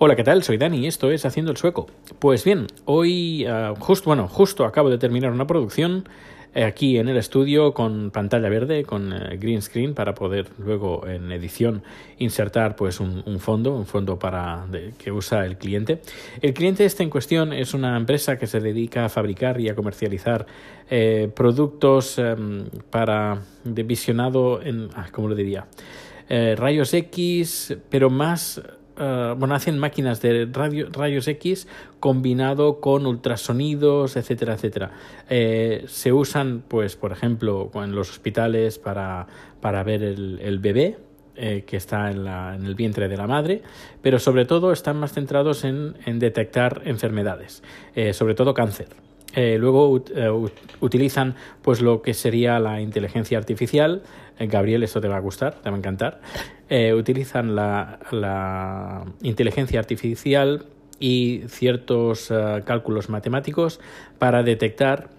Hola, ¿qué tal? Soy Dani y esto es Haciendo el Sueco. Pues bien, hoy, uh, justo, bueno, justo acabo de terminar una producción eh, aquí en el estudio con pantalla verde, con uh, green screen para poder luego en edición insertar pues un, fondo, un fondo para que usa el cliente. El cliente este en cuestión es una empresa que se dedica a fabricar y a comercializar eh, productos um, para de visionado en, ah, ¿cómo lo diría? Eh, rayos X, pero más Uh, bueno, hacen máquinas de radio, rayos X combinado con ultrasonidos, etcétera, etcétera. Eh, se usan, pues, por ejemplo, en los hospitales para, para ver el, bebé, eh, que está en, la, en, el vientre de la madre, pero sobre todo están más centrados en, en detectar enfermedades, eh, sobre todo cáncer. Eh, luego uh, utilizan pues lo que sería la inteligencia artificial. Eh, Gabriel, esto te va a gustar, te va a encantar. Eh, utilizan la, la, inteligencia artificial y ciertos cálculos matemáticos para detectar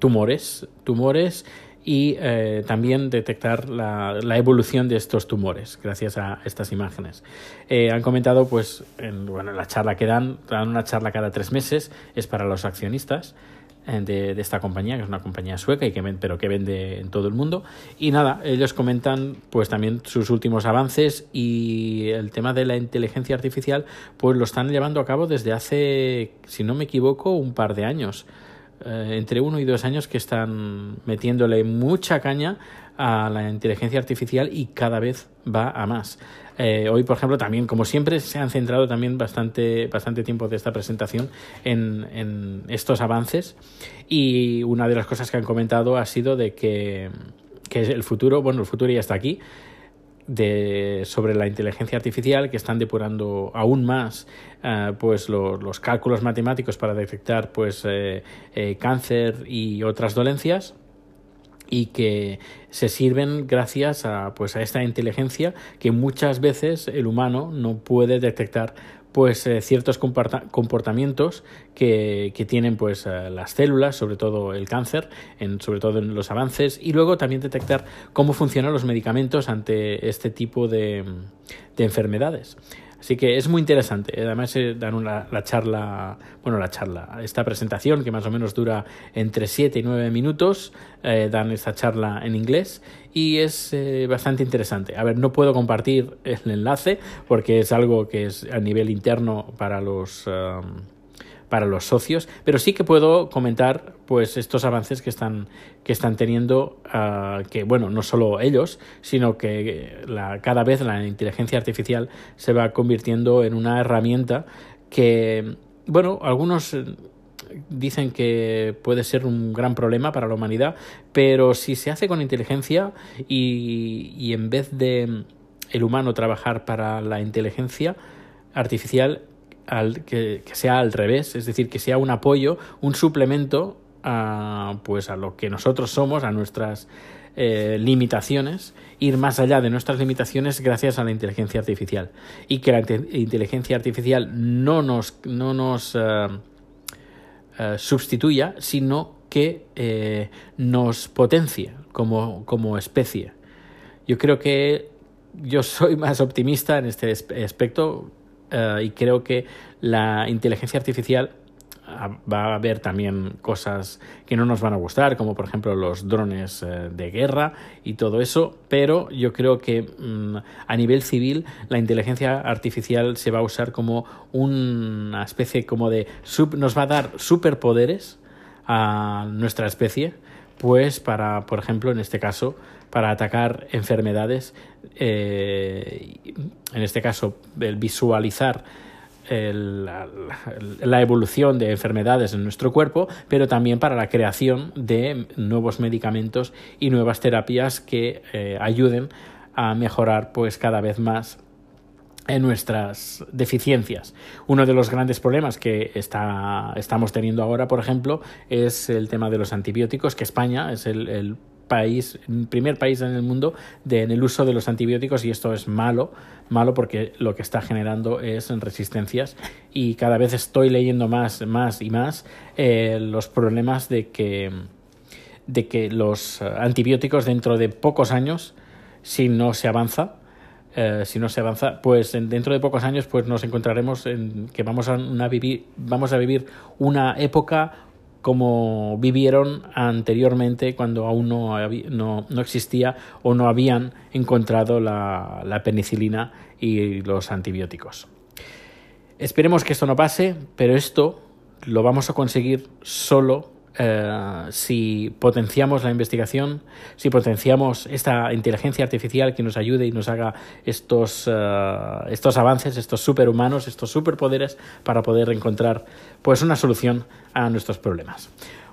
tumores, tumores y eh, también detectar la, evolución de estos tumores gracias a estas imágenes. Eh, han comentado, pues, en bueno, la charla que dan, dan una charla cada tres meses, es para los accionistas eh, de, de, esta compañía, que es una compañía sueca, y que pero que vende en todo el mundo. Y nada, ellos comentan pues también sus últimos avances y el tema de la inteligencia artificial, pues lo están llevando a cabo desde hace, si no me equivoco, un par de años eh, entre uno y dos años que están metiéndole mucha caña a la inteligencia artificial y cada vez va a más. Eh, hoy, por ejemplo, también, como siempre, se han centrado también bastante, bastante tiempo de esta presentación en, en estos avances y una de las cosas que han comentado ha sido de que, que el futuro, bueno, el futuro ya está aquí, de, sobre la inteligencia artificial que están depurando aún más uh, pues lo, los cálculos matemáticos para detectar pues eh, eh, cáncer y otras dolencias y que se sirven gracias a pues a esta inteligencia que muchas veces el humano no puede detectar pues eh, ciertos comportamientos que, que tienen pues eh, las células, sobre todo el cáncer, en, sobre todo en los avances, y luego también detectar cómo funcionan los medicamentos ante este tipo de, de enfermedades. Así que es muy interesante. Además, eh, dan una, la charla, bueno, la charla, esta presentación que más o menos dura entre 7 y 9 minutos, eh, dan esta charla en inglés y es eh, bastante interesante. A ver, no puedo compartir el enlace porque es algo que es a nivel interno para los. Um, para los socios, pero sí que puedo comentar pues estos avances que están que están teniendo uh, que bueno no solo ellos sino que la, cada vez la inteligencia artificial se va convirtiendo en una herramienta que bueno algunos dicen que puede ser un gran problema para la humanidad pero si se hace con inteligencia y, y en vez de el humano trabajar para la inteligencia artificial al, que, sea al revés, es decir, que sea un apoyo, un suplemento a, pues a lo que nosotros somos, a nuestras eh, limitaciones, ir más allá de nuestras limitaciones gracias a la inteligencia artificial. Y que la inteligencia artificial no nos, no nos uh, uh, sustituya, sino que nos potencie como, como especie. Yo creo que yo soy más optimista en este aspecto uh, y creo que la inteligencia artificial ah, va a haber también cosas que no nos van a gustar, como por ejemplo los drones uh, de guerra y todo eso, pero yo creo que um, a nivel civil la inteligencia artificial se va a usar como una especie como de sub, nos va a dar superpoderes a nuestra especie pues para, por ejemplo, en este caso, para atacar enfermedades, eh, en este caso, el visualizar la, evolución de enfermedades en nuestro cuerpo, pero también para la creación de nuevos medicamentos y nuevas terapias que eh, ayuden a mejorar pues cada vez más en nuestras deficiencias. Uno de los grandes problemas que está, estamos teniendo ahora, por ejemplo, es el tema de los antibióticos, que España es el, el país, primer país en el mundo de, en el uso de los antibióticos y esto es malo, malo porque lo que está generando es resistencias y cada vez estoy leyendo más, más y más eh, los problemas de que, de que los antibióticos dentro de pocos años, si no se avanza, eh, si no se avanza, pues dentro de pocos años pues nos encontraremos en que vamos a, vivir, vamos a vivir una época como vivieron anteriormente cuando aún no, no, no existía o no habían encontrado la, la penicilina y los antibióticos. Esperemos que esto no pase, pero esto lo vamos a conseguir solo eh, si potenciamos la investigación, si potenciamos esta inteligencia artificial que nos ayude y nos haga estos, eh, estos avances, estos superhumanos, estos superpoderes para poder encontrar pues una solución a nuestros problemas.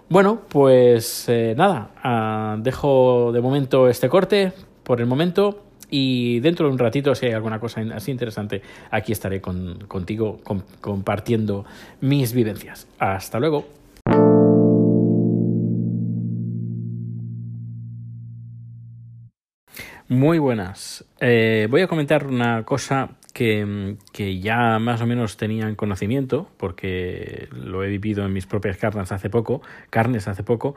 Bueno, pues eh, nada, dejo de momento este corte por el momento y dentro de un ratito, si hay alguna cosa así interesante, aquí estaré contigo compartiendo mis vivencias. Hasta luego. Muy buenas. Eh, voy a comentar una cosa que, que, ya más o menos tenía en conocimiento, porque lo he vivido en mis propias carnes hace poco, carnes hace poco,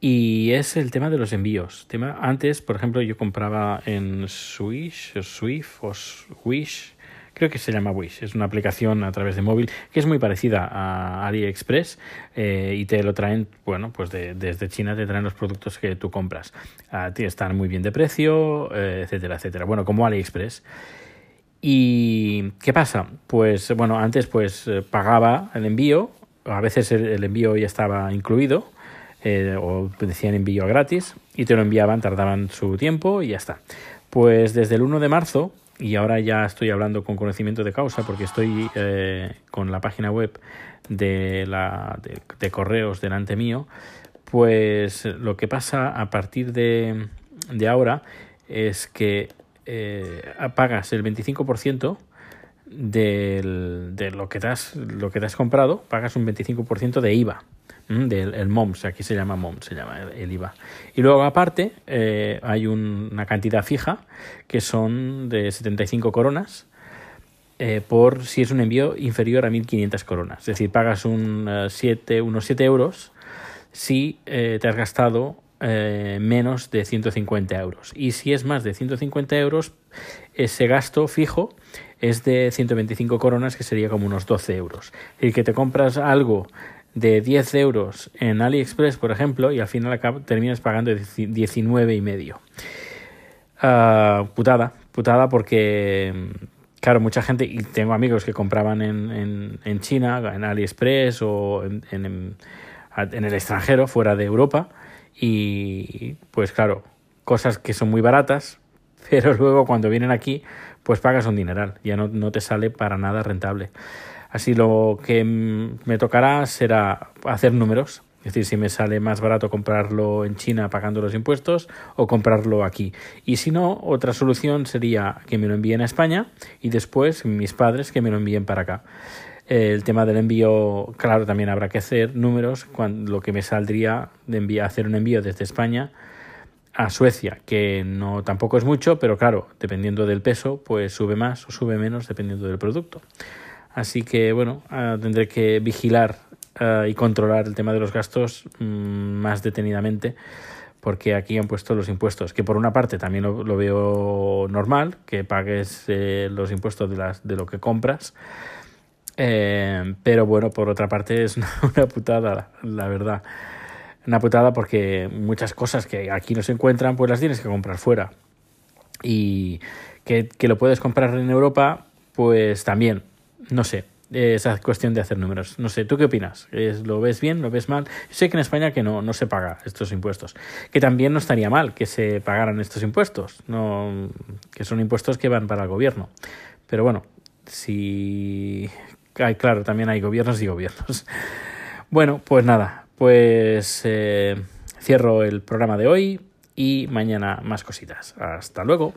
y es el tema de los envíos. Tema, antes, por ejemplo, yo compraba en Swish, o Swift o Swish, creo que se llama Wish, es una aplicación a través de móvil que es muy parecida a AliExpress eh, y te lo traen, bueno, pues desde China te traen los productos que tú compras. Ah, están muy bien de precio, eh, etcétera, etcétera. Bueno, como AliExpress. ¿Y qué pasa? Pues bueno, antes pues eh, pagaba el envío, a veces el, envío ya estaba incluido, o decían envío gratis, y te lo enviaban, tardaban su tiempo y ya está. Pues desde el 1 de marzo y ahora ya estoy hablando con conocimiento de causa porque estoy eh, con la página web de, la, de, correos delante mío, pues lo que pasa a partir de, de ahora es que eh, pagas el 25% del, de lo que, te has, lo que te has comprado, pagas un 25% de IVA del el MOMS, aquí se llama MOMS, se llama el, IVA. Y luego aparte eh, hay una cantidad fija que son de 75 coronas eh, por si es un envío inferior a 1.500 coronas. Es decir, pagas un, eh, unos 7 euros si te has gastado menos de 150 euros. Y si es más de 150 euros, ese gasto fijo es de 125 coronas, que sería como unos 12 euros. Y que te compras algo de 10 euros en AliExpress, por ejemplo, y al final terminas pagando 19 y medio. Ah, putada, putada porque, claro, mucha gente, y tengo amigos que compraban en, en, China, en AliExpress o en, en, en el extranjero, fuera de Europa, y pues claro, cosas que son muy baratas, pero luego cuando vienen aquí, pues pagas un dineral, ya no, no te sale para nada rentable. Así lo que me tocará será hacer números, es decir, si me sale más barato comprarlo en China pagando los impuestos o comprarlo aquí. Y si no, otra solución sería que me lo envíen a España y después mis padres que me lo envíen para acá. El tema del envío, claro, también habrá que hacer números, lo que me saldría de hacer un envío desde España a Suecia, que no tampoco es mucho, pero claro, dependiendo del peso, pues sube más o sube menos dependiendo del producto. Así que, bueno, ah, tendré que vigilar ah, y controlar el tema de los gastos mm, más detenidamente porque aquí han puesto los impuestos, que por una parte también lo, veo normal, que pagues eh, los impuestos de, las, de lo que compras, eh, pero bueno, por otra parte es una, putada, la, verdad. Una putada porque muchas cosas que aquí no se encuentran, pues las tienes que comprar fuera. Y que, que lo puedes comprar en Europa, pues también no sé, esa cuestión de hacer números. No sé, ¿tú qué opinas? ¿Lo ves bien? ¿Lo ves mal? Sé que en España que no, no se paga estos impuestos. Que también no estaría mal que se pagaran estos impuestos. No, que son impuestos que van para el gobierno. Pero bueno, si... Hay, claro, también hay gobiernos y gobiernos. Bueno, pues nada, pues eh, cierro el programa de hoy y mañana más cositas. Hasta luego.